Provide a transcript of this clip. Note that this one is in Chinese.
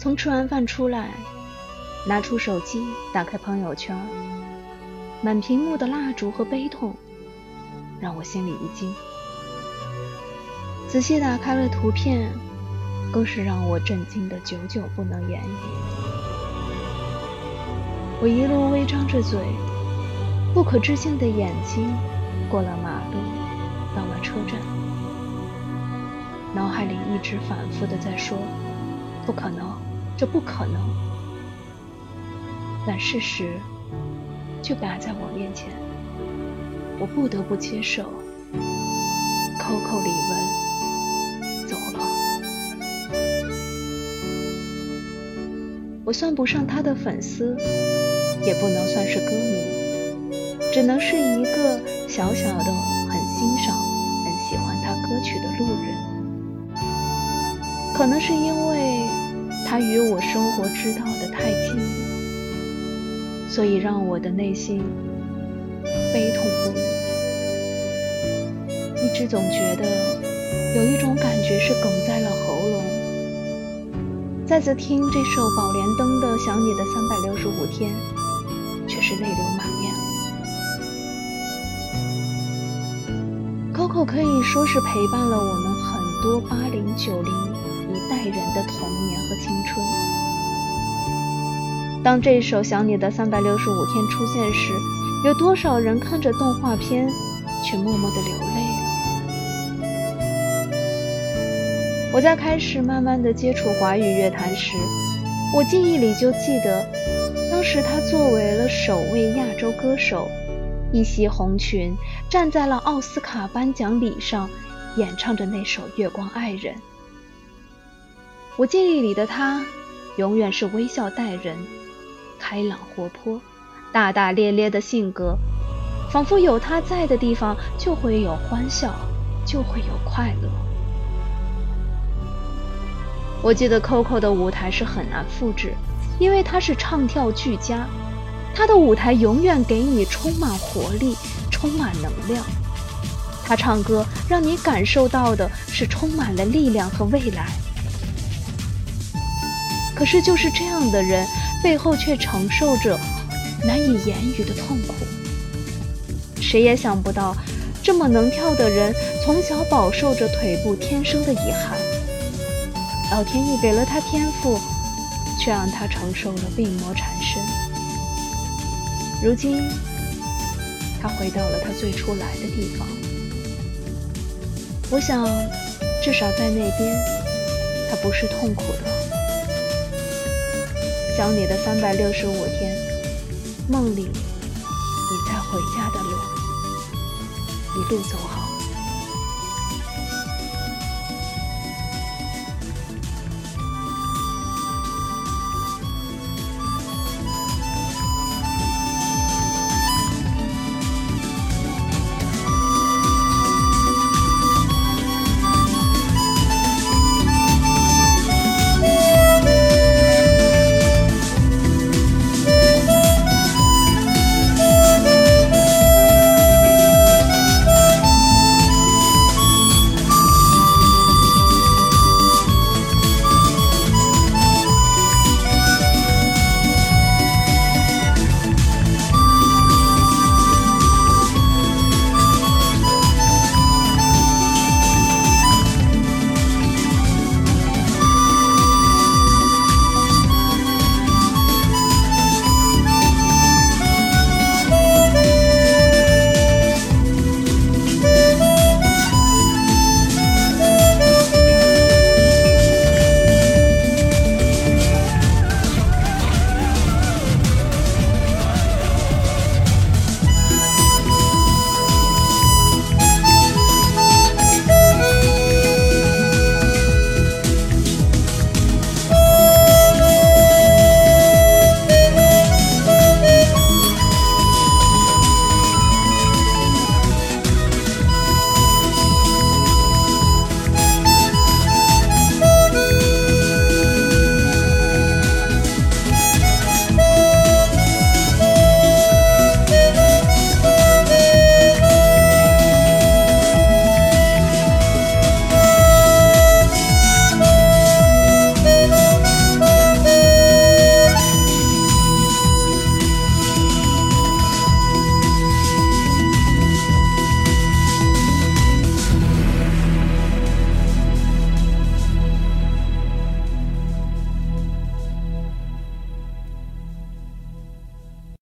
从吃完饭出来，拿出手机，打开朋友圈，满屏幕的蜡烛和悲痛，让我心里一惊。仔细打开了图片，更是让我震惊的久久不能言语。我一路微张着嘴，不可置信的眼睛，过了马路，到了车站，脑海里一直反复的在说：“不可能，这不可能。”但事实就摆在我面前，我不得不接受。Coco 李玟走了，我算不上他的粉丝。也不能算是歌迷，只能是一个小小的很欣赏、很喜欢他歌曲的路人。可能是因为他与我生活知道的太近，所以让我的内心悲痛不已。一直总觉得有一种感觉是哽在了喉咙。再次听这首《宝莲灯》的《想你的三百六十五天》。却是泪流满面。Coco 可以说是陪伴了我们很多八零九零代人的童年和青春。当这首《想你的三百六十五天》出现时，有多少人看着动画片却默默的流泪了？我在开始慢慢的接触华语乐坛时，我记忆里就记得。当时他作为了首位亚洲歌手，一袭红裙站在了奥斯卡颁奖礼上，演唱着那首《月光爱人》。我记忆里的他，永远是微笑待人，开朗活泼，大大咧咧的性格，仿佛有他在的地方就会有欢笑，就会有快乐。我记得 Coco 的舞台是很难复制。因为他是唱跳俱佳，他的舞台永远给你充满活力、充满能量。他唱歌让你感受到的是充满了力量和未来。可是就是这样的人，背后却承受着难以言语的痛苦。谁也想不到，这么能跳的人，从小饱受着腿部天生的遗憾。老天爷给了他天赋。却让他承受了病魔缠身。如今，他回到了他最初来的地方。我想，至少在那边，他不是痛苦的。想你的三百六十五天，梦里你在回家的路，一路走好。